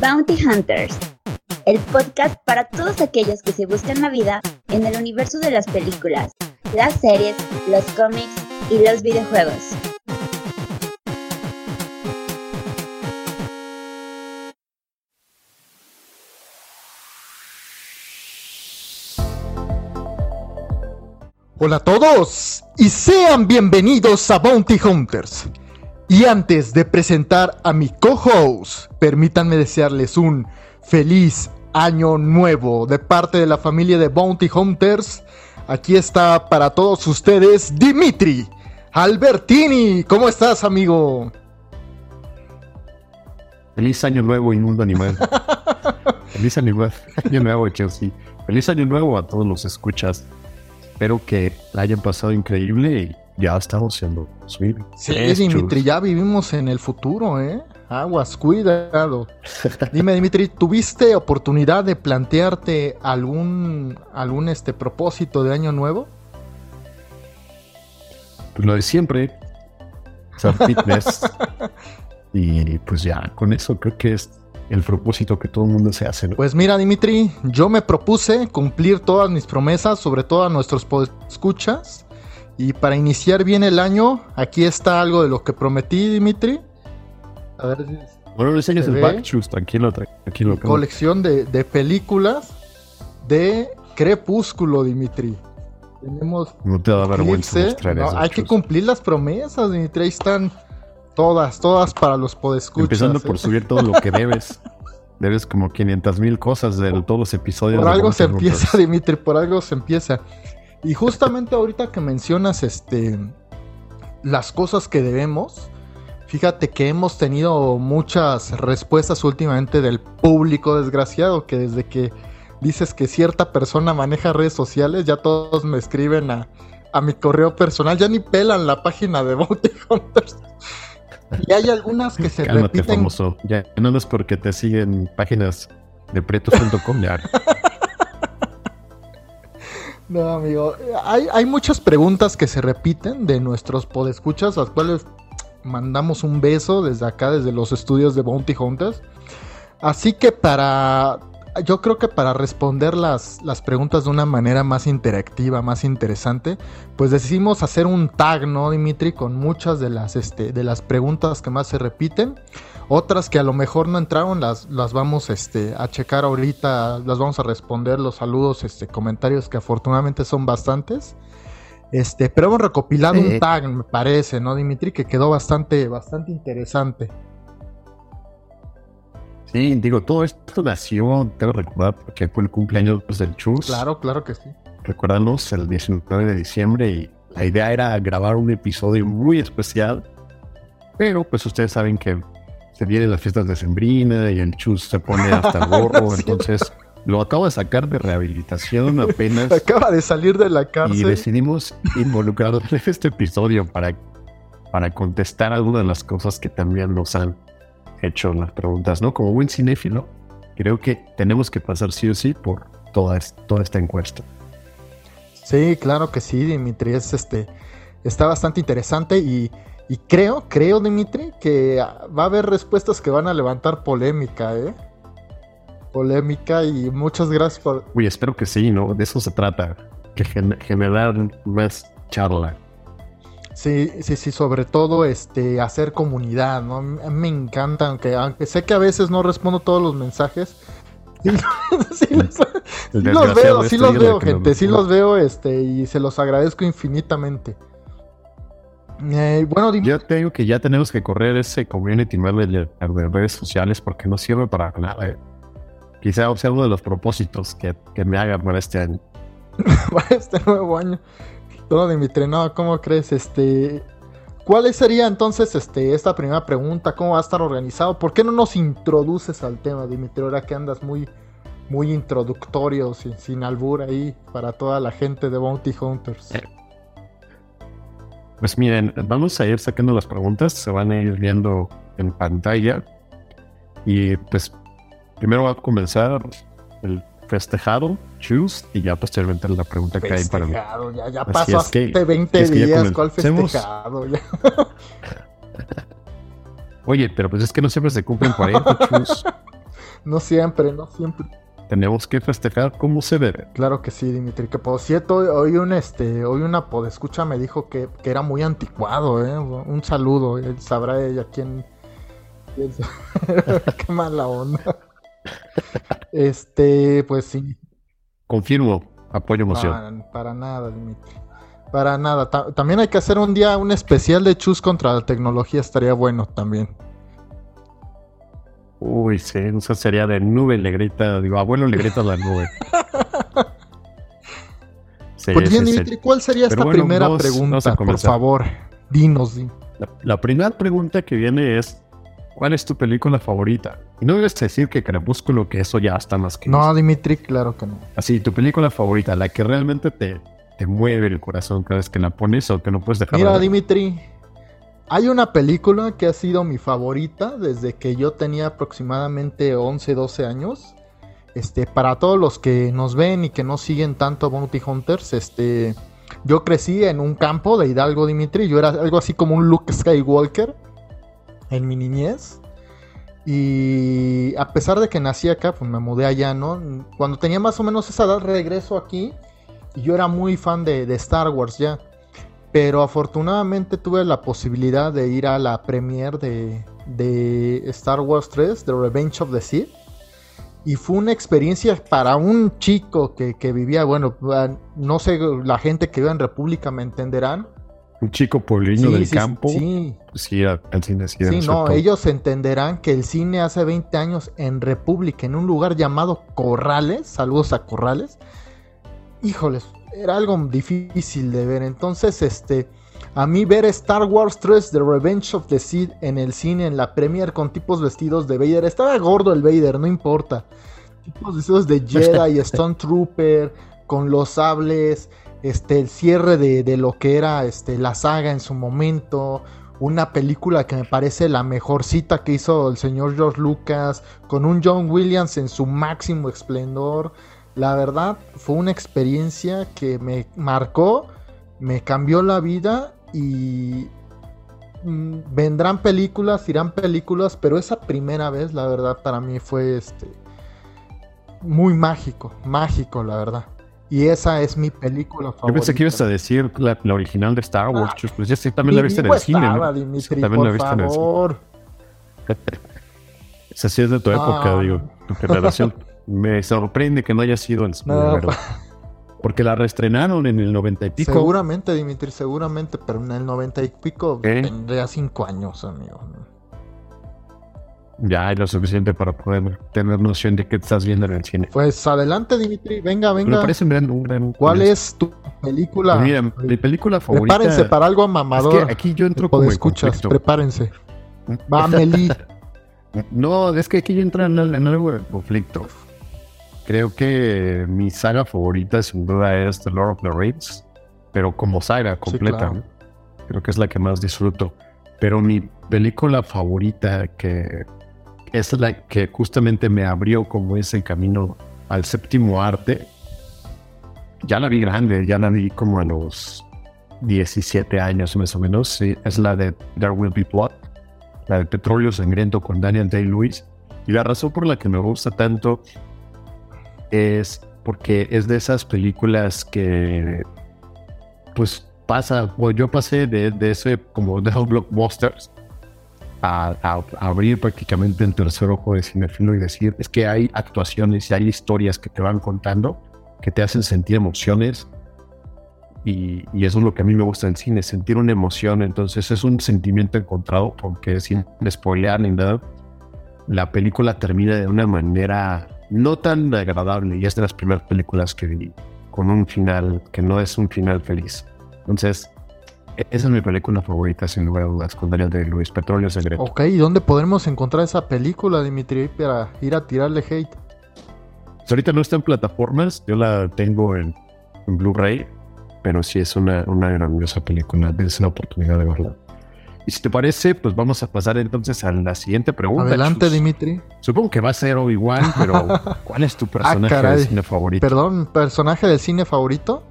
Bounty Hunters, el podcast para todos aquellos que se buscan la vida en el universo de las películas, las series, los cómics y los videojuegos. Hola a todos y sean bienvenidos a Bounty Hunters. Y antes de presentar a mi co-host, permítanme desearles un feliz año nuevo de parte de la familia de Bounty Hunters. Aquí está para todos ustedes Dimitri Albertini. ¿Cómo estás, amigo? Feliz año nuevo, inmundo animal. Feliz año nuevo, año nuevo, Chelsea. Feliz año nuevo a todos los escuchas. Espero que la hayan pasado increíble y ya estamos siendo subir. Sí, Dimitri, ya vivimos en el futuro, ¿eh? Aguas, cuidado. Dime, Dimitri, ¿tuviste oportunidad de plantearte algún, algún este propósito de año nuevo? Pues lo de siempre, ser fitness. y pues ya, con eso creo que es el propósito que todo el mundo se hace. Pues mira, Dimitri, yo me propuse cumplir todas mis promesas, sobre todo a nuestros escuchas. Y para iniciar bien el año, aquí está algo de lo que prometí, Dimitri. A ver si. Bueno, enseñas el backshoes, tranquilo, tranquilo. Colección de, de, películas de Crepúsculo, Dimitri. Tenemos. No te da vergüenza no, Hay que cumplir las promesas, Dimitri. Ahí están todas, todas para los podescuchas. Empezando por ¿eh? subir todo lo que debes. debes como 500 mil cosas de todos los episodios. Por algo se empieza, Dimitri, por algo se empieza. Y justamente ahorita que mencionas este las cosas que debemos, fíjate que hemos tenido muchas respuestas últimamente del público desgraciado que desde que dices que cierta persona maneja redes sociales, ya todos me escriben a, a mi correo personal, ya ni pelan la página de Bounty Hunters. Y hay algunas que se repiten. famoso. Ya no es porque te siguen páginas de pretos.com ya. No, amigo. Hay, hay, muchas preguntas que se repiten de nuestros podescuchas, las cuales mandamos un beso desde acá, desde los estudios de Bounty Hunters. Así que para. Yo creo que para responder las, las preguntas de una manera más interactiva, más interesante, pues decidimos hacer un tag, ¿no, Dimitri? Con muchas de las, este, de las preguntas que más se repiten. Otras que a lo mejor no entraron, las, las vamos este, a checar ahorita, las vamos a responder, los saludos, este, comentarios que afortunadamente son bastantes. Este, pero hemos recopilado un tag, me parece, ¿no, Dimitri? Que quedó bastante, bastante interesante. Sí, digo, todo esto nació, tengo que recordar, porque fue el cumpleaños pues, del Chus. Claro, claro que sí. Recuérdanos, el 19 de diciembre, y la idea era grabar un episodio muy especial. Pero pues ustedes saben que se vienen las fiestas de Sembrina y el Chus se pone hasta el gorro. entonces lo acabo de sacar de rehabilitación apenas. Acaba de salir de la cárcel. Y decidimos involucrarnos en este episodio para, para contestar algunas de las cosas que también nos han hecho las preguntas, ¿no? Como buen cinéfilo, creo que tenemos que pasar sí o sí por toda, toda esta encuesta. Sí, claro que sí, Dimitri. Es este, está bastante interesante y y creo, creo, Dimitri, que va a haber respuestas que van a levantar polémica, ¿eh? Polémica y muchas gracias por... Uy, espero que sí, ¿no? De eso se trata, que generar más charla. Sí, sí, sí, sobre todo este hacer comunidad, ¿no? Me encanta, aunque, aunque sé que a veces no respondo todos los mensajes. Sí, los veo, sí los veo, gente, sí los veo, este, y se los agradezco infinitamente. Eh, bueno, Yo te digo que ya tenemos que correr ese community manager de redes sociales porque no sirve para nada. Eh. Quizá sea uno de los propósitos que, me haga para este año. para este nuevo año. Todo Dimitri, no, ¿cómo crees? Este, ¿Cuál sería entonces este, esta primera pregunta? ¿Cómo va a estar organizado? ¿Por qué no nos introduces al tema, Dimitri? Ahora que andas muy, muy introductorio, sin, sin albur ahí para toda la gente de Bounty Hunters. Eh, pues miren, vamos a ir sacando las preguntas, se van a ir viendo en pantalla. Y pues primero va a comenzar el festejado, choose, y ya posteriormente la pregunta que hay para mí. Ya, ya pasó hace 20 días, ¿cuál festejado? Oye, pero pues es que no siempre se cumplen 40 choose. No siempre, no siempre. Tenemos que festejar como se debe. Claro que sí, Dimitri. Que por cierto, hoy un este, hoy una podescucha me dijo que, que era muy anticuado, ¿eh? Un saludo, él sabrá ella quién. quién Qué mala onda. Este, pues sí. Confirmo, apoyo emoción. Para, para nada, Dimitri. Para nada. Ta- también hay que hacer un día un especial de Chus contra la tecnología, estaría bueno también. Uy, sí, eso sería de nube le grita, digo, abuelo le grita a la nube. Sí, Pues bien. Dimitri, ¿cuál sería esta bueno, primera pregunta? Por favor, dinos. La, la primera pregunta que viene es, ¿cuál es tu película favorita? Y no debes decir que Crepúsculo, que eso ya está más que... No, Dimitri, claro que no. Así, tu película favorita, la que realmente te, te mueve el corazón cada vez que la pones o que no puedes dejar de Mira. Dimitri, hay una película que ha sido mi favorita desde que yo tenía aproximadamente 11, 12 años. Este, para todos los que nos ven y que no siguen tanto Bounty Hunters, este, yo crecí en un campo de Hidalgo, Dimitri. Yo era algo así como un Luke Skywalker en mi niñez. Y a pesar de que nací acá, pues me mudé allá, ¿no? Cuando tenía más o menos esa edad, regreso aquí. Y yo era muy fan de, de Star Wars ya. Pero afortunadamente tuve la posibilidad de ir a la premiere de, de Star Wars 3, The Revenge of the Sith. Y fue una experiencia para un chico que, que vivía, bueno, ah, no sé, la gente que vive en República me entenderán. Un chico pueblerino Sí, del sí, campo. Sí, Sí, al al cine, sí. No, efecto. ellos entenderán que el cine hace 20 años en República, en un lugar llamado Corrales, saludos a Corrales, híjoles, era algo difícil de ver. Entonces, este, a mí ver Star Wars 3, The Revenge of the Sith en el cine, en la premiere con tipos vestidos de Vader, estaba gordo el Vader, no importa. Tipos vestidos de Jedi, Stone Trooper, con los sables, este, el cierre de, de lo que era este, la saga en su momento, una película que me parece la mejor cita que hizo el señor George Lucas, con un John Williams en su máximo esplendor. La verdad fue una experiencia que me marcó, me cambió la vida y mm, vendrán películas, irán películas, pero esa primera vez, la verdad, para mí fue este muy mágico, mágico, la verdad. Y esa es mi película favorita. Yo pensé que ibas a decir la, la original de Star Wars, Ah, pues ya sí, también la viste en el cine, estaba, ¿no? Dimitri, También la por viste en el cine. favor. Esa sí es de tu época, Ah. digo, tu generación. Me sorprende que no haya sido en cine, No, verdad. Porque la reestrenaron en el noventa y pico. Seguramente, Dimitri, seguramente, pero en el noventa y pico ¿Qué? tendría cinco años, amigo. Ya hay lo suficiente para poder tener noción de que estás viendo en el cine. Pues adelante, Dimitri, venga, Me venga. parece un gran... Un gran ¿Cuál es tu película? Pues mira, mi película favorita... Prepárense para algo Es mamador. que aquí yo entro como en escuchas, prepárense. Va, Meli. No, es que aquí yo entro en, en algo de conflicto. Creo que mi saga favorita sin duda es The Lord of the Rings, pero como saga completa. claro. ¿no? Creo que es la que más disfruto. Pero mi película favorita que es la que justamente me abrió como ese camino al séptimo arte. Ya la vi grande, ya la vi como a los 17 años más o menos. sí, es la de There Will Be Blood la del petróleo sangriento con Daniel Day-Lewis. Y la razón por la que me gusta tanto es porque es de esas películas que, pues, pasa, yo pasé de, de ese como de esos blockbusters a, a- abrir prácticamente el tercer ojo de cinefilo y decir, es que hay actuaciones y hay historias que te van contando que te hacen sentir emociones y, y eso es lo que a mí me gusta del cine, sentir una emoción. Entonces es un sentimiento encontrado porque sin spoilear ni nada, la película termina de una manera no tan agradable y es de las primeras películas que vi con un final que no es un final feliz. Entonces, e- esa es mi película favorita, sin lugar a dudas, con Daniel de Luis, Petróleo Secreto. Ok, ¿y dónde podremos encontrar esa película, Dimitri, para ir a tirarle hate? Pues ahorita no está en plataformas, yo la tengo en, en Blu-ray, pero sí es una, una grandiosa película, es una oportunidad de verla. Y si te parece, pues vamos a pasar entonces a la siguiente pregunta. Adelante, Chus. Dimitri. Supongo que va a ser igual, pero ¿cuál es tu personaje Ah, caray. de cine favorito? Perdón, personaje del cine favorito,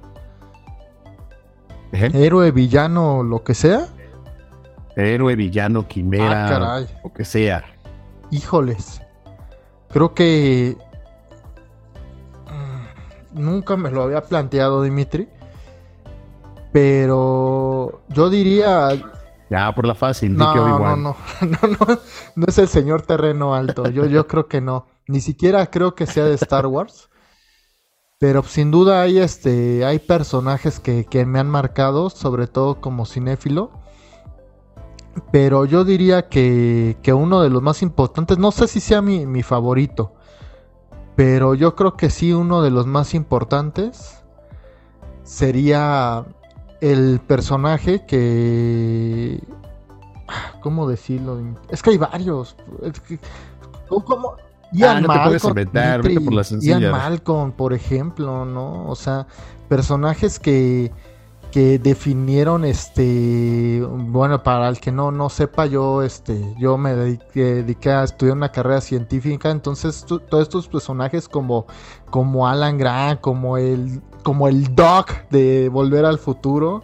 ¿Eh? héroe, villano, lo que sea. Héroe, villano, quimera, Ah, caray. lo que sea. Híjoles. Creo que mm, nunca me lo había planteado, Dimitri. Pero yo diría. Ya, por la fácil. No, no, no, no, no, no es el señor terreno alto. Yo, yo creo que no. Ni siquiera creo que sea de Star Wars. Pero sin duda hay este. hay personajes que, que me han marcado, sobre todo como cinéfilo. Pero yo diría que, que uno de los más importantes, no sé si sea mi, mi favorito, pero yo creo que sí uno de los más importantes sería el personaje que... ¿Cómo decirlo? Es que hay varios. ¿Cómo? Ian, ah, Malcolm, por Ian Malcolm, por ejemplo, ¿no? O sea, personajes que, que definieron este bueno para el que no no sepa yo este yo me dediqué, a estudiar una carrera científica entonces todos estos personajes como como Alan Grant como el como el Doc de Volver al Futuro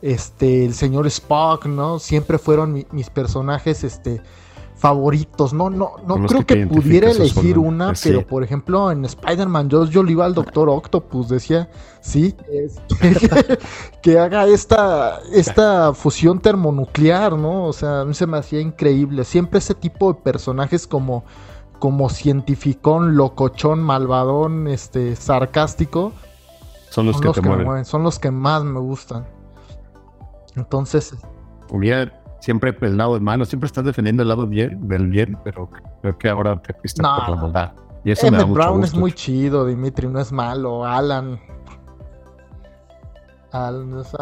este el señor Spock no siempre fueron mis personajes este favoritos. No, no, no creo que, pudiera elegir una, pero por ejemplo en Spider-Man yo, yo le iba al Doctor Octopus, decía, sí, que, haga esta, esta fusión termonuclear, ¿no? O sea, a mí se me hacía increíble. Siempre ese tipo de personajes como, como cientificón, locochón, malvadón, este, sarcástico. Son los que te mueven. Son los que más me gustan. Entonces. Hubiera siempre el lado de mano, siempre estás defendiendo el lado bien, del bien, pero creo que ahora te fuiste por la bondad. Y eso me da mucho Brown es muy chido, Dimitri, no es malo. Alan. Alan es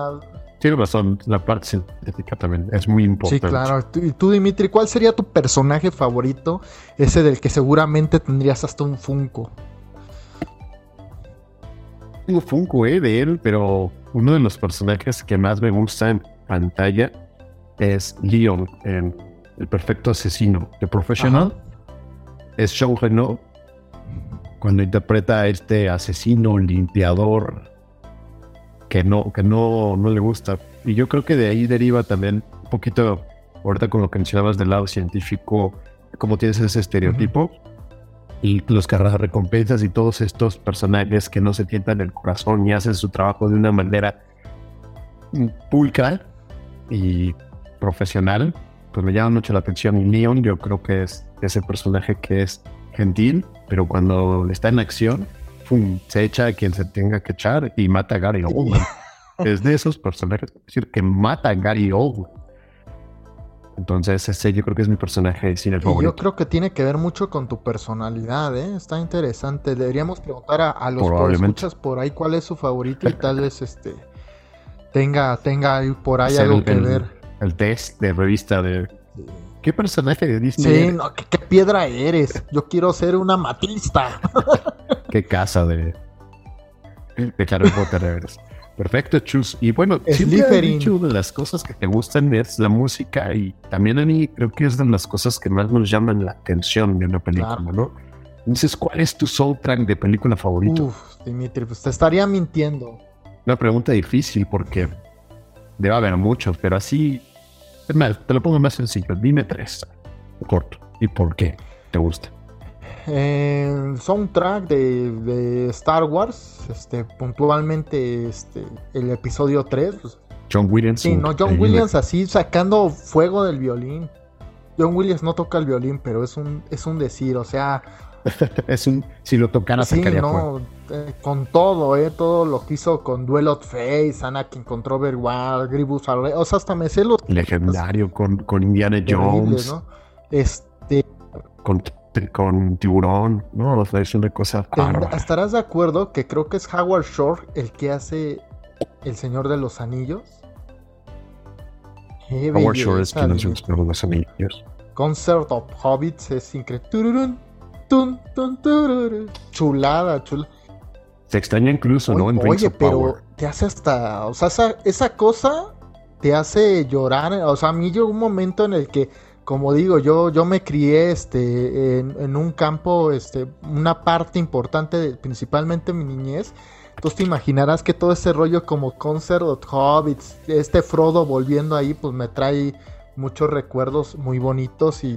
Tienes razón, la parte científica también es muy importante. Sí, claro. Y tú, Dimitri, ¿cuál sería tu personaje favorito? Ese del que seguramente tendrías hasta un Funko. Tengo Funko, eh, de él, pero uno de los personajes que más me gusta en pantalla es Leon en El Perfecto Asesino de Professional. Es Sean Renault cuando interpreta a este asesino limpiador que no, que no, no le gusta. Y yo creo que de ahí deriva también un poquito, ahorita con lo que mencionabas del lado científico, como tienes ese estereotipo. Y los recompensas y todos estos personajes que no se tientan el corazón y hacen su trabajo de una manera pulcra y profesional, pues me llama mucho la atención. Y Leon yo creo que es ese personaje que es gentil, pero cuando está en acción, se echa a quien se tenga que echar y mata a Gary Oldman. es de esos personajes, es decir, que mata a Gary Oldman. Entonces, ese yo creo que es mi personaje sin el favorito. Yo creo que tiene que ver mucho con tu personalidad, ¿eh? Está interesante. Deberíamos preguntar a, a los escuchas por ahí cuál es su favorito y tal vez este tenga, tenga por ahí algo que ver el test de revista de ¿Qué personaje de Disney? Sí, no, ¿qué, piedra eres? Yo quiero ser una matista. ¿Qué casa de, de Harry Potter eres? Perfecto, Chus. Y bueno, siempre he dicho de las cosas que te gustan es la música y también a mí creo que es de las cosas que más nos llaman la atención de una película, ¿no? Entonces, ¿cuál es tu soundtrack de película favorito? Uf, Dimitri, pues te estaría mintiendo. Una pregunta difícil porque debe haber muchos, pero así te lo pongo más sencillo. Dime tres. Corto. ¿Y por qué te gusta? El soundtrack de, Star Wars, este, puntualmente este, el episodio 3. Pues, John Williams. Sí, no, John Williams así sacando fuego del violín. John Williams no toca el violín, pero es un, es un decir, o sea, es un, si lo tocara sí, no, eh, con todo, eh, todo lo que hizo con Duel of Face, Anakin contra Overwatch, Gribus, o sea, hasta me sé los... Legendario con, con Indiana Jones. Este... Con, con Tiburón, ¿no? O sea, es una cosa... ¿Estarás de acuerdo que creo que es Howard Shore el que hace El Señor de los Anillos? Howard Shore es quien hace El Señor de los Anillos. Concert of Hobbits es increíble chulada, chula. Se extraña incluso, ¿no? En oye, pero te hace hasta. O sea, esa, cosa te hace llorar. O sea, a mí llegó un momento en el que, como digo, yo, yo me crié este, en, un campo, este, una parte importante, de, principalmente mi niñez. Entonces te imaginarás que todo ese rollo como Concert of Hobbits, este Frodo volviendo ahí, pues me trae muchos recuerdos muy bonitos y,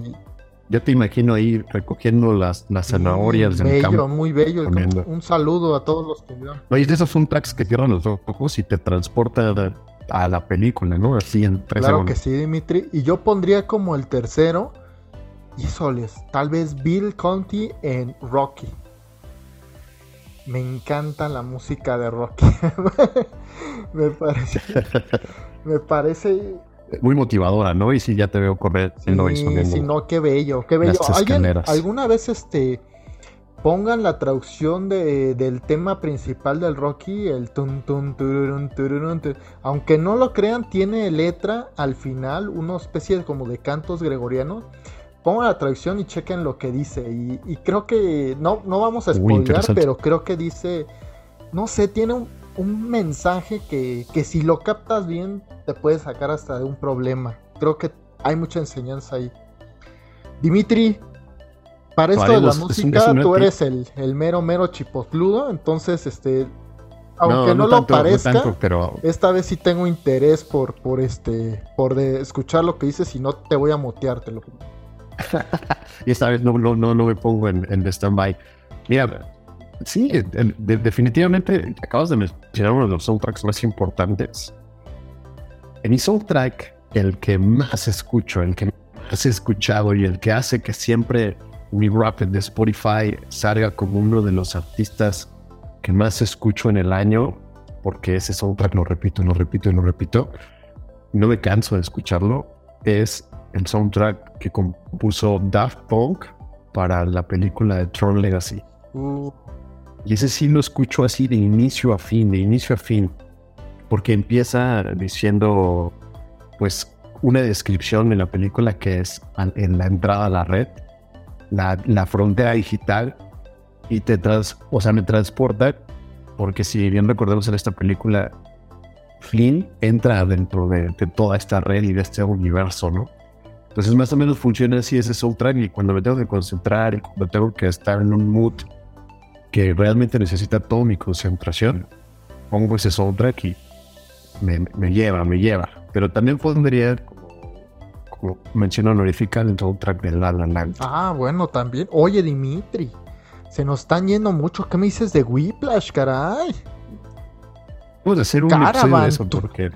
Ya te imagino ahí recogiendo las, las zanahorias del bello, campo. Muy bello, Un saludo a todos los que vieron. Oye, de esos son tracks que cierran los ojos y te transportan a, la película, ¿no? Así en tres Claro que sí, Dimitri. Y yo pondría como el tercero, híjoles, tal vez Bill Conti en Rocky. Me encanta la música de Rocky. me parece. me parece muy motivadora, ¿no? Y si ya te veo correr sí, Sí, no, qué bello, qué bello. ¿Alguien, ¿Alguna vez este pongan la traducción de, del tema principal del Rocky, el tun tun tururun, tururun, aunque no lo crean, tiene letra al final, una especie como de cantos gregorianos. Pongan la traducción y chequen lo que dice. Y, creo que no, no vamos a spoilear, pero creo que dice, no sé, tiene un, un mensaje que, que si lo captas bien te puede sacar hasta de un problema. Creo que hay mucha enseñanza ahí. Dimitri, para esto de la música, tú eres el, el, mero, mero chipotludo, entonces, este, aunque no, lo parezca, pero... esta vez sí tengo interés por, por este, por de escuchar lo que dices y no te voy a moteártelo. y esta vez no, no, no, me pongo en, en stand-by. Mira, sí, definitivamente acabas de mencionar uno de los soundtracks más importantes. En mi soundtrack, el que más escucho, el que más he escuchado y el que hace que siempre mi rap de Spotify salga como uno de los artistas que más escucho en el año, porque ese soundtrack lo repito, lo repito y lo repito, no me canso de escucharlo, es el soundtrack que compuso Daft Punk para la película de Tron Legacy. Uh. Y ese sí lo escucho así de inicio a fin, de inicio a fin, porque empieza diciendo, pues, una descripción de la película que es en la entrada a la red la, frontera digital y te tras, o sea, me transporta, porque si bien recordemos en esta película, Flynn entra dentro de, toda esta red y de este universo, ¿no? Entonces más o menos funciona así ese soundtrack y cuando me tengo que concentrar y cuando tengo que estar en un mood que realmente necesita toda mi concentración, pongo ese soundtrack y me, me lleva, me lleva. Pero también pondría como mención honorífica el soundtrack de La La Land. Ah, bueno, también. Oye, Dimitri, se nos están yendo mucho. ¿Qué me dices de Whiplash, caray? Vamos a hacer un episodio de eso porque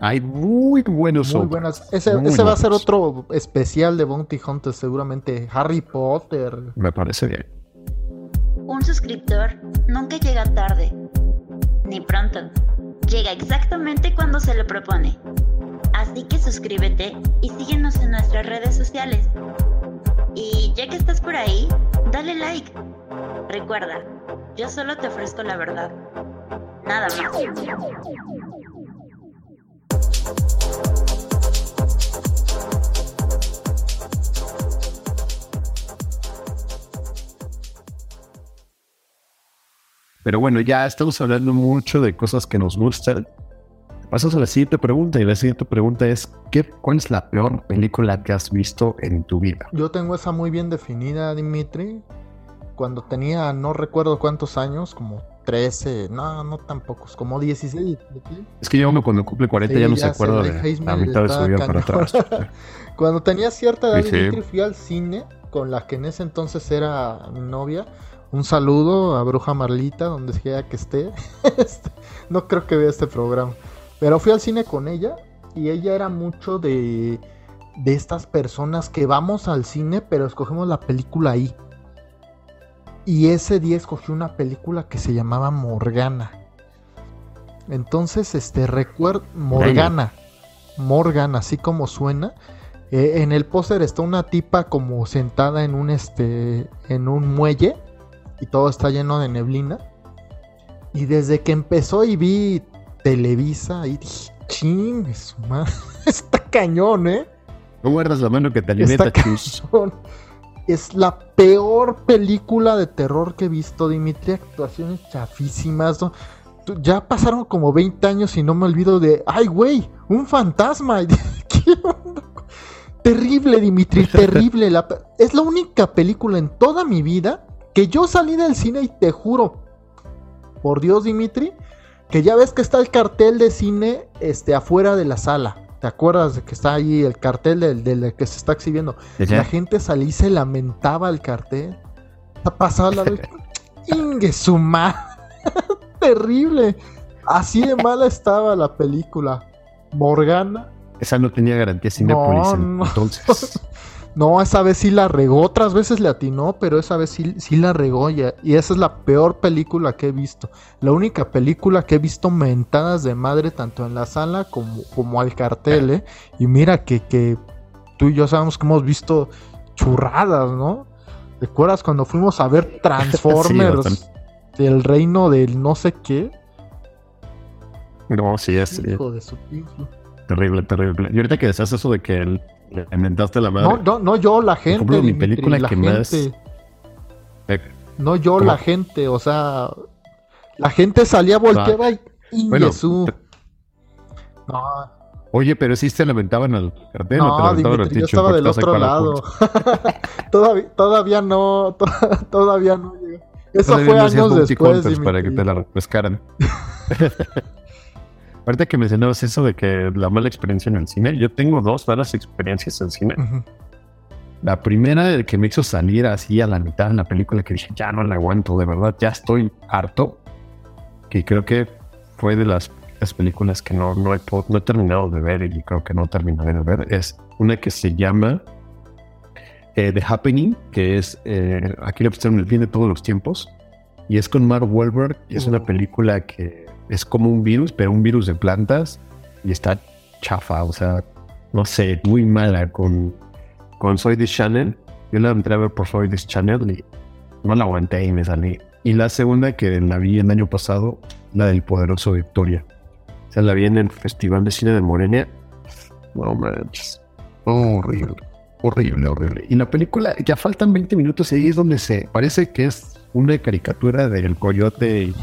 hay muy buenos Muy buenas. Ese, va a ser otro especial de Bounty Hunter, seguramente. Harry Potter. Me parece bien. Un suscriptor nunca llega tarde, ni pronto. Llega exactamente cuando se lo propone. Así que suscríbete y síguenos en nuestras redes sociales. Y ya que estás por ahí, dale like. Recuerda, yo solo te ofrezco la verdad. Nada más. Pero bueno, ya estamos hablando mucho de cosas que nos gustan Pasamos a la siguiente pregunta y la siguiente pregunta es ¿qué, ¿cuál es la peor película que has visto en tu vida? Yo tengo esa muy bien definida, Dimitri. Cuando tenía no recuerdo cuántos años, como 13, no, no tan pocos, como 16. Es que ya uno cuando cumple 40 ya no se acuerda de la mitad de su vida para atrás. cuando tenía cierta edad, Dimitri, fui al cine con la que en ese entonces era mi novia. Un saludo a Bruja Marlita, donde sea que esté. Este, no creo que vea este programa. Pero fui al cine con ella y ella era mucho de, de estas personas que vamos al cine pero escogemos la película ahí. Y ese día escogí una película que se llamaba Morgana. Entonces, este, recuerdo, Morgana, Morgana, así como suena. Eh, en el póster está una tipa como sentada en un, este, en un muelle y todo está lleno de neblina. Y desde que empezó y vi Televisa y dije, ching, está cañón, ¿eh? No guardas la mano que te alimenta, Es la peor película de terror que he visto, Dimitri. Actuaciones chafísimas. Ya pasaron como 20 años y no me olvido de. ¡Ay, güey! ¡Un fantasma! Terrible, Dimitri, terrible. Es la única película en toda mi vida que yo salí del cine y te juro, por Dios, Dimitri, que ya ves que está el cartel de cine este, afuera de la sala. ¿Te acuerdas de que está ahí el cartel del, del que se está exhibiendo? La gente salía y se lamentaba el cartel. Ha pasado la vez. Ingue su Terrible. Así de mala estaba la película. Morgana. Esa no tenía garantía Cinepolis no, entonces. No, esa vez sí la regó. Otras veces le atinó, pero esa vez sí, sí la regó. Ya. Y esa es la peor película que he visto. La única película que he visto mentadas de madre, tanto en la sala como, como al cartel. ¿eh? Y mira que, que tú y yo sabemos que hemos visto churradas, ¿no? ¿Recuerdas cuando fuimos a ver Transformers del reino del no sé qué? No, sí, es. Hijo de su Terrible, terrible. Y ahorita que decías eso de que le inventaste la madre. No, no, no yo, la gente. Por mi película la que gente. más. Eh, no yo, la gente, o sea. La gente salía, volteaba y. Bueno, No. Oye, pero sí se lamentaban al cartel. No, Dimitri, yo estaba del otro lado. todavía, todavía no, todavía no llegó. Eso fue años después. Para que te la pescaran. Ahorita que mencionabas eso de que la mala experiencia en el cine, yo tengo dos malas experiencias en cine. La primera, que me hizo salir así a la mitad de la película, que dije, ya no la aguanto, de verdad, ya estoy harto. Que creo que fue de las, películas que no, no, he, no he terminado de ver y creo que no terminaré de ver. Es una que se llama eh, The Happening, que es, eh, aquí le pusieron el fin de todos los tiempos. Y es con Mark Wahlberg, y es una película que es como un virus, pero un virus de plantas y está chafa, o sea, no sé, muy mala con, con Soy Channel. Yo la entré a ver por Soy Channel y no la aguanté y me salí. Y la segunda que la vi el año pasado, la del poderoso Victoria. O sea, la vi en el Festival de Cine de Morenia. No manches. Horrible. Horrible, horrible. Y la película, ya faltan 20 minutos y ahí es donde se parece que es una caricatura del coyote y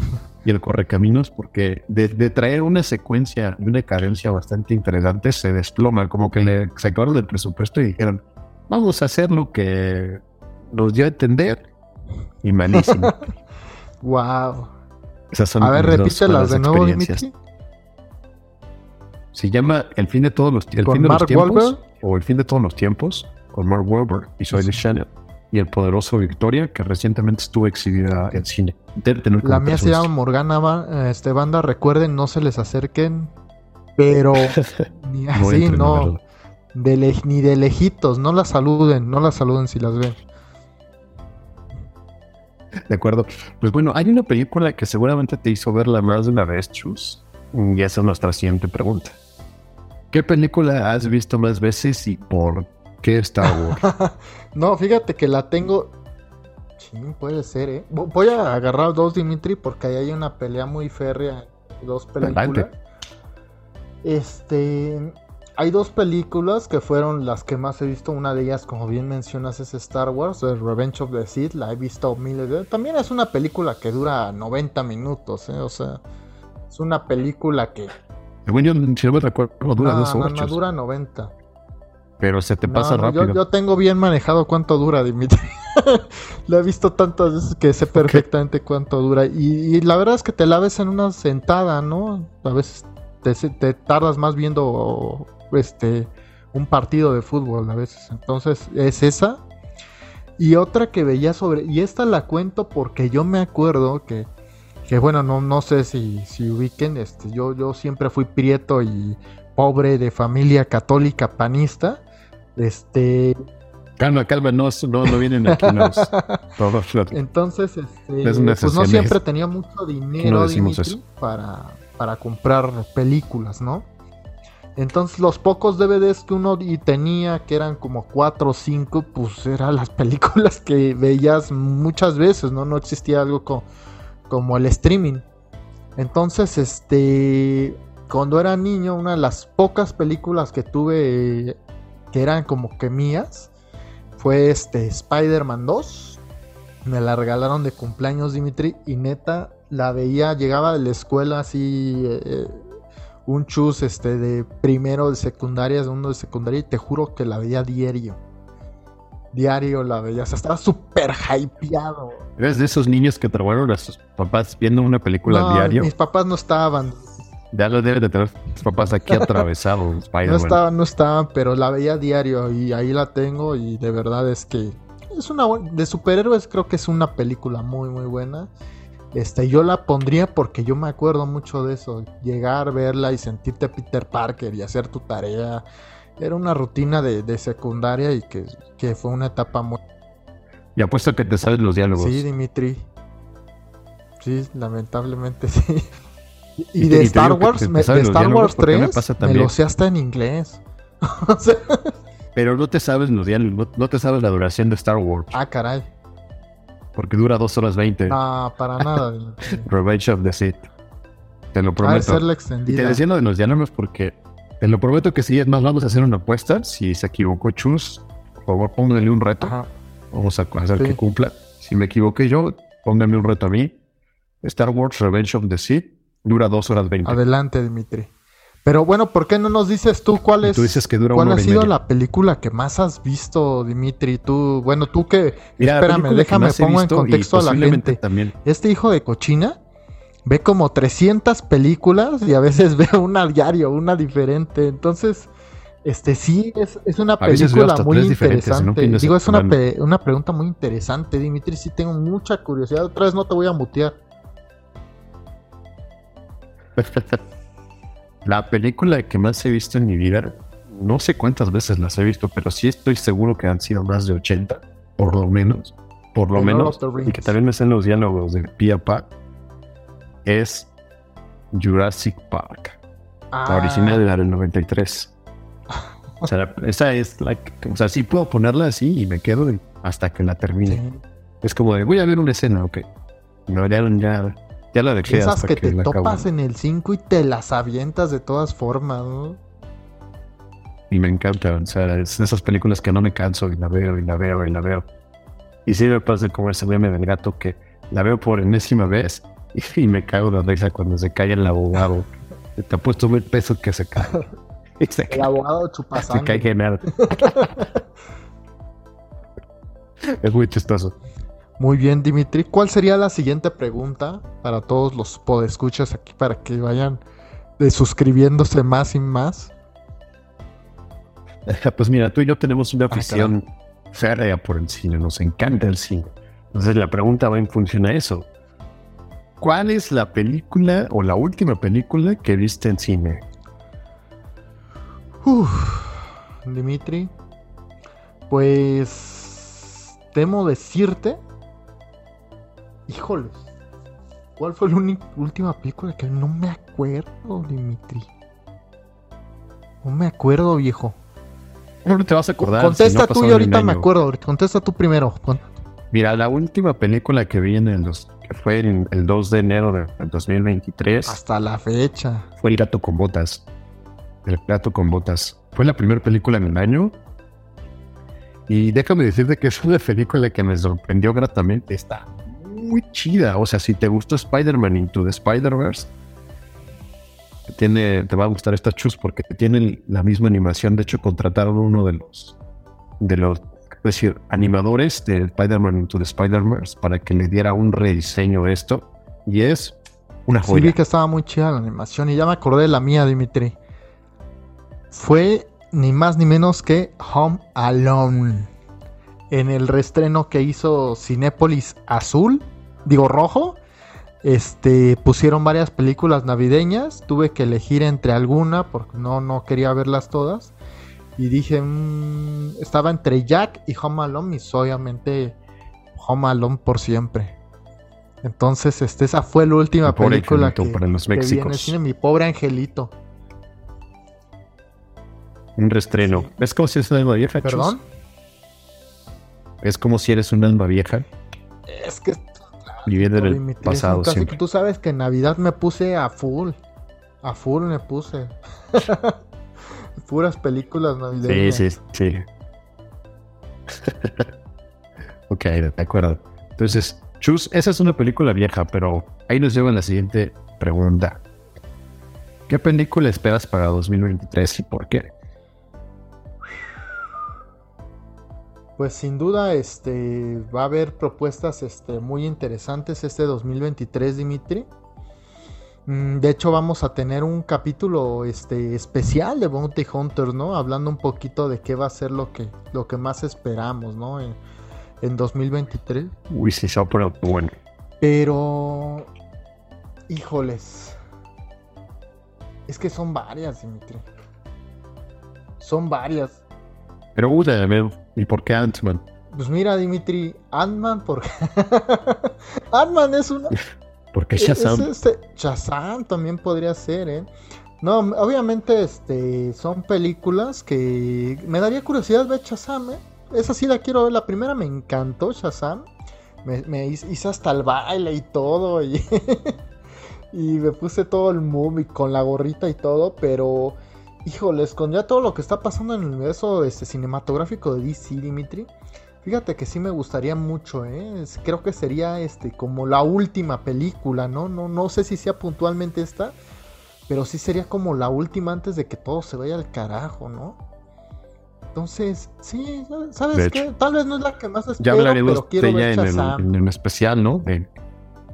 y el correcaminos, porque de, traer una secuencia y una carencia bastante interesante, se desploma, como que le sacaron del presupuesto y dijeron, vamos a hacer lo que nos dio a entender. Y malísimo. wow. Esas son a ver, repítelas de nuevo, Se llama El fin de todos los, el fin de los tiempos o El fin de todos los tiempos con Mark Wahlberg y Soy de Channel y el poderoso Victoria, que recientemente estuvo exhibida en cine. La mía se llama Morgana, este banda, recuerden, no se les acerquen, pero ni así, no, ni de lejitos, no las saluden, no las saluden si las ven. De acuerdo. Pues bueno, hay una película que seguramente te hizo verla más de una vez, Chus. Y esa es nuestra siguiente pregunta. ¿Qué película has visto más veces y por qué Star Wars? no, fíjate que la tengo. Sí, puede ser, ¿eh? Voy a agarrar dos, Dimitri, porque ahí hay una pelea muy férrea. Dos películas. Este. Hay dos películas que fueron las que más he visto. Una de ellas, como bien mencionas, es Star Wars, Revenge of the Sith. La he visto miles de También es una película que dura 90 minutos, ¿eh? O sea, es una película que. Bueno, si no me recuerdo, dura dos horas. No, dura 90. Pero se te pasa rápido. Yo, tengo bien manejado cuánto dura, Dimitri. Lo he visto tantas veces que sé perfectamente cuánto dura. Y, la verdad es que te la ves en una sentada, ¿no? A veces te, tardas más viendo este un partido de fútbol a veces. Entonces es esa. Y otra que veía sobre. Y esta la cuento porque yo me acuerdo que. Que bueno, no, no sé si, si ubiquen. Este, yo, yo siempre fui prieto y pobre de familia católica panista. Este. Calma, calma, no, no, vienen aquí los, Entonces, este, pues no siempre tenía mucho dinero para, para comprar películas, ¿no? Entonces los pocos DVDs que uno y tenía, que eran como cuatro o cinco, pues eran las películas que veías muchas veces, ¿no? No existía algo como el streaming. Entonces, este, cuando era niño, una de las pocas películas que tuve que eran como que mías, fue este Spider-Man 2. Me la regalaron de cumpleaños Dimitri y neta la veía, llegaba de la escuela así eh, un chus este de primero de secundaria, segundo de secundaria y te juro que la veía diario. Diario la veía, o sea, estaba súper hypeado. ¿Eres de esos niños que trabajaron a sus papás viendo una película diario? Mis papás no estaban. Ya lo deben de tener tus papás aquí atravesados, No Spider-Man. estaba, no estaba, pero la veía diario y ahí la tengo y de verdad es que es una de superhéroes creo que es una película muy muy buena. Este, yo la pondría porque yo me acuerdo mucho de eso, llegar, verla y sentirte Peter Parker y hacer tu tarea. Era una rutina de, de secundaria y que, que fue una etapa muy... Y apuesto que te sabes los diálogos. Sí, Dimitri. Sí, lamentablemente sí. Y, de y Star Wars, me- de Star Wars porque me 3, pasa me también. lo sé hasta en inglés. O sea, Pero no te sabes los diálogos, no, te sabes la duración de Star Wars. ah, caray. Porque dura 2 horas 20. No, para nada. Revenge of the Sith. Te lo prometo. ser la Y te decía lo de los diálogos porque te lo prometo que sí. Es más, vamos a hacer una apuesta. Si se equivocó Chus, por favor pónganle un reto. Ajá. Vamos a hacer Sí. que cumpla. Si me equivoqué yo, pónganme un reto a mí. Star Wars Revenge of the Sith dura 2 horas 20. Adelante, Dimitri. Pero bueno, ¿por qué no nos dices tú cuál es, tú dices que dura cuál una ha hora sido la película que más has visto, Dimitri? Tú, bueno, tú que Mira, espérame, que déjame he pongo en contexto a la gente. También. Este hijo de cochina ve como 300 películas y a veces ve una diario, una diferente. Entonces, este sí, es, es una película muy interesante. Digo, es una, pe- una pregunta muy interesante, Dimitri. Sí, tengo mucha curiosidad. Otra vez no te voy a mutear. La película que más he visto en mi vida, no sé cuántas veces las he visto, pero sí estoy seguro que han sido más de 80, por lo menos. Por lo The menos. Y que también me hacen los diálogos de Pia Pac. Es Jurassic Park. La Ah, original, la del 93. O sea, esa es la que- O sea, sí puedo ponerla así y me quedo hasta que la termine. sí. Es como de, voy a ver una escena, ok. Me dieron ya. Ya la dejé Esas hasta que que, te acabo. topas en el 5 y te las avientas de todas formas, ¿no? Y me encanta. O sea, es de esas películas que no me canso y la veo y la veo y la veo. Y sí me pasa como ese meme del gato que la veo por enésima vez y, me cago de risa cuando se cae el abogado. Te ha puesto mil pesos que se cae. Se El cae, abogado se chupasangre. cae genial. es muy chistoso. Muy bien, Dimitri. ¿Cuál sería la siguiente pregunta para todos los podescuchas aquí para que vayan de suscribiéndose más y más? Pues mira, tú y yo tenemos una Ah, afición férrea por el cine, nos encanta el cine. Entonces la pregunta va en función a eso. ¿Cuál es la película o la última película que viste en cine? Uf, Dimitri. Pues temo decirte. Híjoles. ¿Cuál fue la última película que no me acuerdo, Dimitri? No me acuerdo, viejo. No te vas a acordar. Contesta si no tú y ahorita me acuerdo. Contesta tú primero. Con- Mira, la última película que vi en el dos- que fue en el 2 de enero de- del 2023 Hasta la fecha. fue El gato con botas. El gato con botas. Fue la primera película en el año. Y déjame decirte que es una película que me sorprendió gratamente. Está muy chida. O sea, si te gustó Spider-Man Into the Spider-Verse, tiene, te va a gustar esta chus porque tiene la misma animación. De hecho, contrataron uno de los, de los, es decir, animadores de Spider-Man Into the Spider-Verse para que le diera un rediseño a esto. Y es una Sí, joya. vi que estaba muy chida la animación y ya me acordé de la mía, Dimitri. Fue ni más ni menos que Home Alone. En el reestreno que hizo Cinépolis Azul, digo rojo, este pusieron varias películas navideñas. Tuve que elegir entre alguna porque no, no quería verlas todas. Y dije, mm, estaba entre Jack y Home Alone, y obviamente Home Alone por siempre. Entonces, este, esa fue la última película que, para los que vi en el Méxicos. cine, mi pobre angelito. Un reestreno. Sí. ¿Es como si eres un alma vieja? Chus? ¿Perdón? Es como si eres un alma vieja Es que viviendo en el pasado siempre. Tú sabes que en Navidad me puse a full. A full me puse. Puras películas Sí, navideñas. sí, sí. ok, de acuerdo. Entonces, Chus, esa es una película vieja, pero ahí nos lleva a la siguiente pregunta. ¿Qué película esperas para 2023 y por qué? Pues sin duda, este va a haber propuestas este, muy interesantes este 2023, Dimitri. Mm, de hecho, vamos a tener un capítulo este, especial de Bounty Hunters, ¿no? Hablando un poquito de qué va a ser lo que, lo que más esperamos, ¿no? En, en 2023. Uy, sí, se va a poner bueno. Pero, híjoles, es que son varias, Dimitri. Son varias. Pero una, ver, ¿y por qué Ant-Man? Pues mira, Dimitri, Ant-Man, porque Ant-Man es una. Porque Shazam. es este- Shazam también podría ser, ¿eh? No, obviamente, este, son películas que me daría curiosidad ver Shazam, ¿eh? Esa sí la quiero ver. La primera me encantó, Shazam. Me, me hice hasta el baile y todo. Y, y me puse todo el movie con la gorrita y todo. Pero, híjoles, con ya todo lo que está pasando en el universo este, cinematográfico de DC, Dimitri. Fíjate que sí me gustaría mucho, ¿eh? Creo que sería este como la última película, ¿no? No, no sé si sea puntualmente esta, pero sí sería como la última antes de que todo se vaya al carajo, ¿no? Entonces, sí, ¿sabes qué? Tal vez no es la que más Ya espero, hablaremos pero quiero de ella ver en el, en el especial, ¿no? De-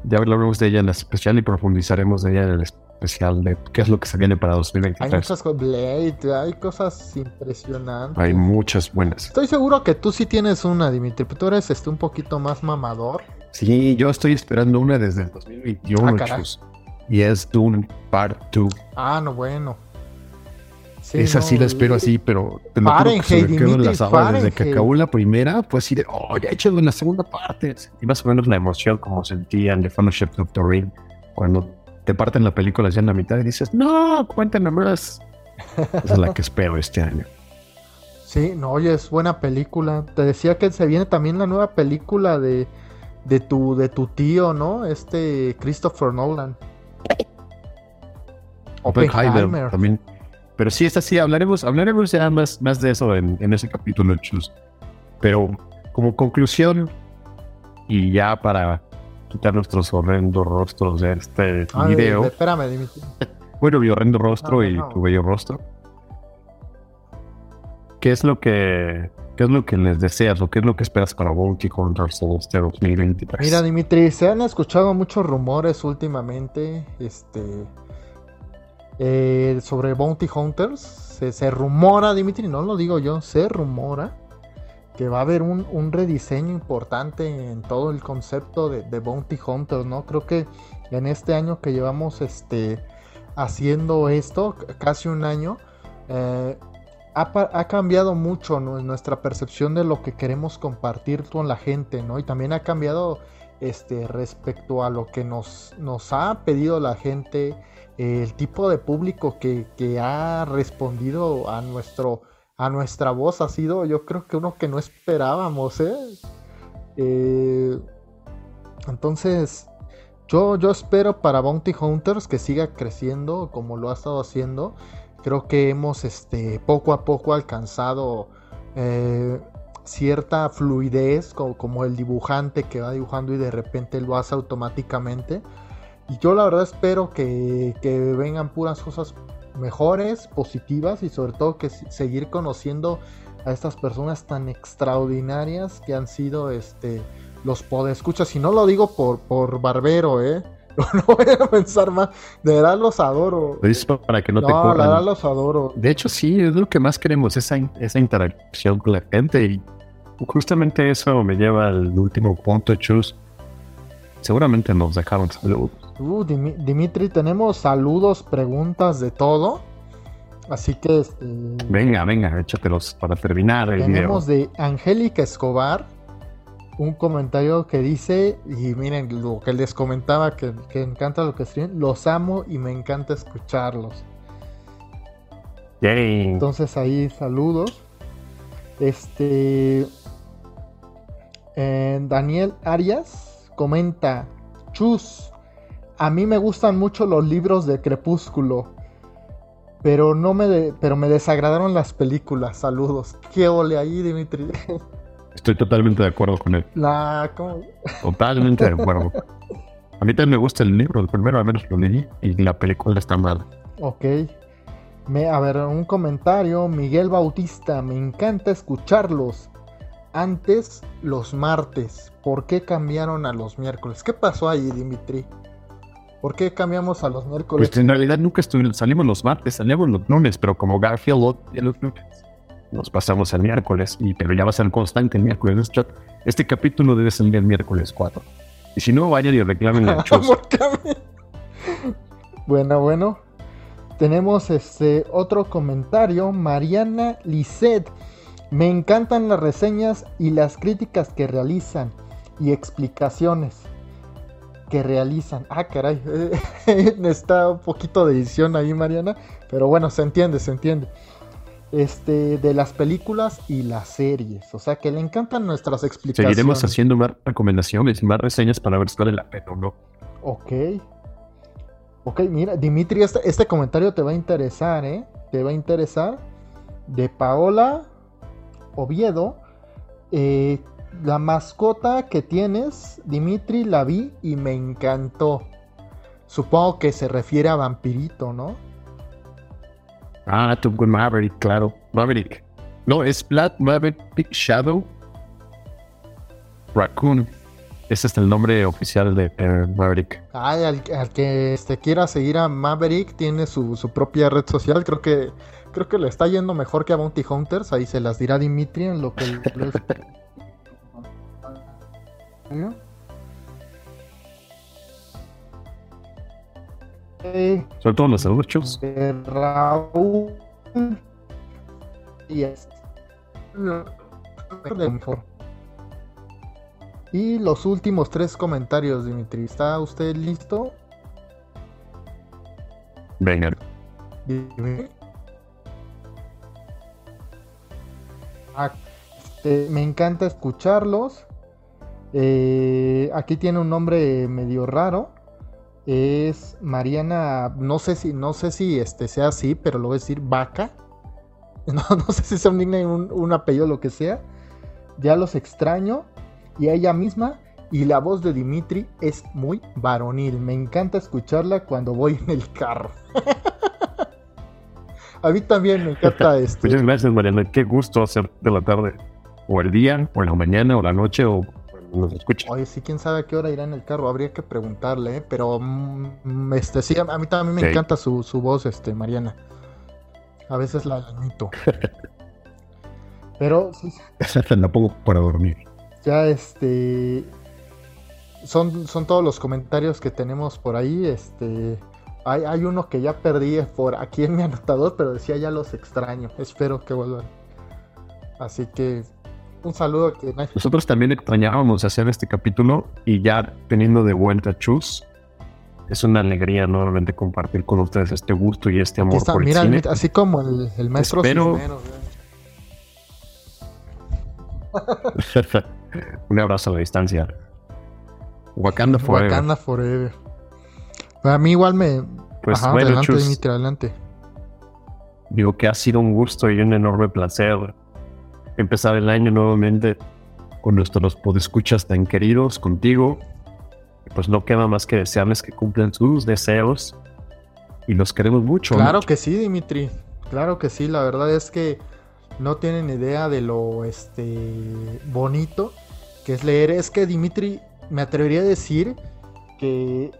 ya hablaremos de ella en el especial y profundizaremos de ella en el especial de qué es lo que se viene para Hay 2023. muchas cosas, Blade, hay cosas impresionantes. Hay muchas buenas. Estoy seguro que tú sí tienes una, Dimitri, pero tú eres este, un poquito más mamador. Sí, yo estoy esperando una desde el 2021, Ah, chus. Y es Dune Part 2. Ah, no, bueno. Sí, Esa no, sí la espero así, pero te lo juro que se me quedó en las aguas desde que acabó la primera, pues así de, oh, ya he hecho una segunda parte. Y más o menos la emoción como sentía en The Fellowship of the Ring, cuando te parten la película ya en la mitad y dices, no, cuéntame más. Esa es la que espero este año. Sí, no, oye, es buena película. Te decía que se viene también la nueva película de, de tu de tu tío, ¿no? Este Christopher Nolan. Oppenheimer también. Pero sí, esta sí, hablaremos, hablaremos ya más, más de eso en, en ese capítulo, chus. Pero como conclusión, y ya para quitar nuestros horrendos rostros de este Ah, de- video, de- espérame, Dimitri. bueno, mi horrendo rostro No, y no. tu bello rostro. ¿Qué es lo que qué es lo que les deseas o qué es lo que esperas para Bounty Hunters este 2023? Mira, Dimitri, se han escuchado muchos rumores últimamente, este, eh, sobre Bounty Hunters. Se, se rumora, Dimitri, no lo digo yo, se rumora que va a haber un, un rediseño importante en todo el concepto de, Bounty Hunters, ¿no? Creo que en este año que llevamos, este, haciendo esto, casi un año, eh, ha, ha cambiado mucho nuestra percepción de lo que queremos compartir con la gente, ¿no? Y también ha cambiado este, respecto a lo que nos, nos ha pedido la gente, eh, el tipo de público que, que ha respondido a, nuestro, a nuestra voz ha sido, yo creo que uno que no esperábamos, ¿eh? Eh, entonces, yo, yo espero para Bounty Hunters que siga creciendo como lo ha estado haciendo. Creo que hemos este, poco a poco alcanzado eh, cierta fluidez, como, como el dibujante que va dibujando y de repente lo hace automáticamente. Y yo la verdad espero que, que vengan puras cosas mejores, positivas y sobre todo que seguir conociendo a estas personas tan extraordinarias que han sido este los podescuchas. Y no lo digo por, por barbero, ¿eh? No, no voy a pensar más. De verdad los adoro. Para que no, te No, la corran. verdad los adoro. De hecho, sí, es lo que más queremos, esa, in- esa interacción con la gente. Y justamente eso me lleva al último punto, Chus. Seguramente nos dejaron saludos. Uh, Dimi- Dimitri, tenemos saludos, preguntas de todo. Así que este, Venga, venga, échatelos para terminar el tenemos video. de Angélica Escobar un comentario que dice, y miren lo que les comentaba, que, que encanta lo que escriben, los amo y me encanta escucharlos. Yay. Entonces ahí saludos. Este eh, Daniel Arias comenta, Chus, a mí me gustan mucho los libros de Crepúsculo, pero no me de- pero me desagradaron las películas. Saludos. ¿Qué ole ahí, Dimitri? Estoy totalmente de acuerdo con él. La ¿cómo? Totalmente de acuerdo. A mí también me gusta el libro, el primero al menos lo leí y la película está mal. Ok. Me, a ver, un comentario. Miguel Bautista, me encanta escucharlos. Antes los martes. ¿Por qué cambiaron a los miércoles? ¿Qué pasó ahí, Dimitri? ¿Por qué cambiamos a los miércoles? Pues en realidad nunca estuvimos, salimos los martes, salimos los lunes, pero como Garfield odia los lunes, nos pasamos al miércoles, y, pero ya va a ser constante el miércoles. Este, este capítulo debe salir el miércoles 4. Y si no, vayan y reclamen la Chus. ¿Por qué a mí? bueno, bueno. Tenemos este otro comentario. Mariana Lisset. Me encantan las reseñas y las críticas que realizan y explicaciones que realizan. Ah, caray. Está un poquito de edición ahí, Mariana. Pero bueno, se entiende, se entiende. Este, de las películas y las series. O sea que le encantan nuestras explicaciones. Seguiremos haciendo más recomendaciones y más reseñas para ver si vale la pena o no. Ok. Ok, mira, Dimitri, este, este comentario te va a interesar, ¿eh? Te va a interesar. De Paola Oviedo. Eh, la mascota que tienes, Dimitri, la vi y me encantó. Supongo que se refiere a vampirito, ¿no? Ah, Top Gun Maverick, claro. Maverick. No, es Black Maverick Shadow Raccoon. Ese es el nombre oficial de Maverick. Ay, al, que este, quiera seguir a Maverick tiene su, su, propia red social. Creo que creo que le está yendo mejor que a Bounty Hunters. Ahí se las dirá Dimitri en lo que... Son todos los saludos, Raúl. Y los últimos tres comentarios, Dimitri. ¿Está usted listo? Venga. Ah, este, me encanta escucharlos. Eh, aquí tiene un nombre medio raro es Mariana, no sé si, no sé si este sea así, pero lo voy a decir Vaca. No, no sé si sea un nickname, un, un apellido, lo que sea. Ya los extraño. Y a ella misma. Y la voz de Dimitri es muy varonil. Me encanta escucharla cuando voy en el carro. a mí también me encanta esto. Muchas gracias, Mariana. Qué gusto hacer de la tarde. O el día, o la mañana, o la noche, o nos escucha. Oye, sí, quién sabe a qué hora irá en el carro, habría que preguntarle, ¿eh? pero mm, este sí, a mí también me encanta su, voz, este, Mariana. A veces la admito. pero sí. la pongo para dormir. Ya este son, son todos los comentarios que tenemos por ahí. Este hay, hay uno que ya perdí por aquí en mi anotador, pero decía ya los extraño. Espero que vuelvan. Así que un saludo que Nosotros también extrañábamos hacer este capítulo y ya teniendo de vuelta Chus, es una alegría nuevamente compartir con ustedes este gusto y este amor por el cine. así como el, maestro Espero... Un abrazo a la distancia. Wakanda Forever. Wakanda Forever. A mí igual me... Pues adelante, Dimitri, adelante. Digo que ha sido un gusto y un enorme placer empezar el año nuevamente con nuestros podescuchas tan queridos contigo. Pues no queda más que desearles que cumplan sus deseos y los queremos mucho. Claro que sí, Dimitri. Claro que sí. La verdad es que no tienen idea de lo este bonito que es leer. Es que Dimitri, me atrevería a decir que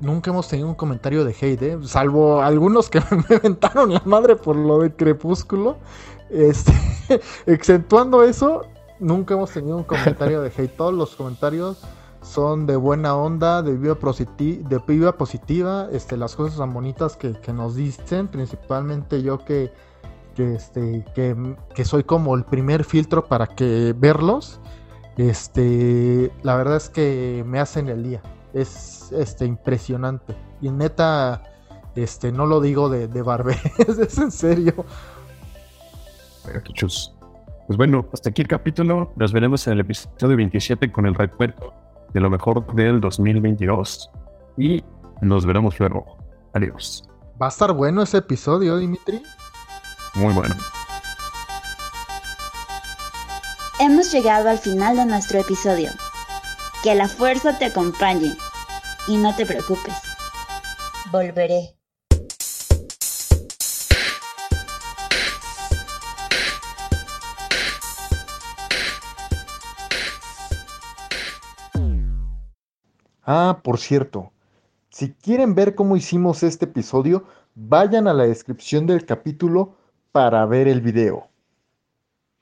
nunca hemos tenido un comentario de hate, ¿eh? salvo algunos que me inventaron la madre por lo de Crepúsculo. Este, exceptuando eso, nunca hemos tenido un comentario de hate. Todos los comentarios son de buena onda, de vida, de positiva, este, las cosas tan bonitas que, nos dicen, principalmente yo que, que, este, que, soy como el primer filtro para que verlos. Este, la verdad es que me hacen el día. Es este, impresionante. Y neta, este, no lo digo de, de es en serio. Pues bueno, hasta aquí el capítulo. Nos veremos en el episodio 27 con el recuerdo de lo mejor del 2022. Y nos veremos luego. Adiós. Va a estar bueno ese episodio, Dimitri. Muy bueno. Hemos llegado al final de nuestro episodio. Que la fuerza te acompañe. Y no te preocupes. Volveré. Ah, por cierto, Si quieren ver cómo hicimos este episodio, vayan a la descripción del capítulo para ver el video.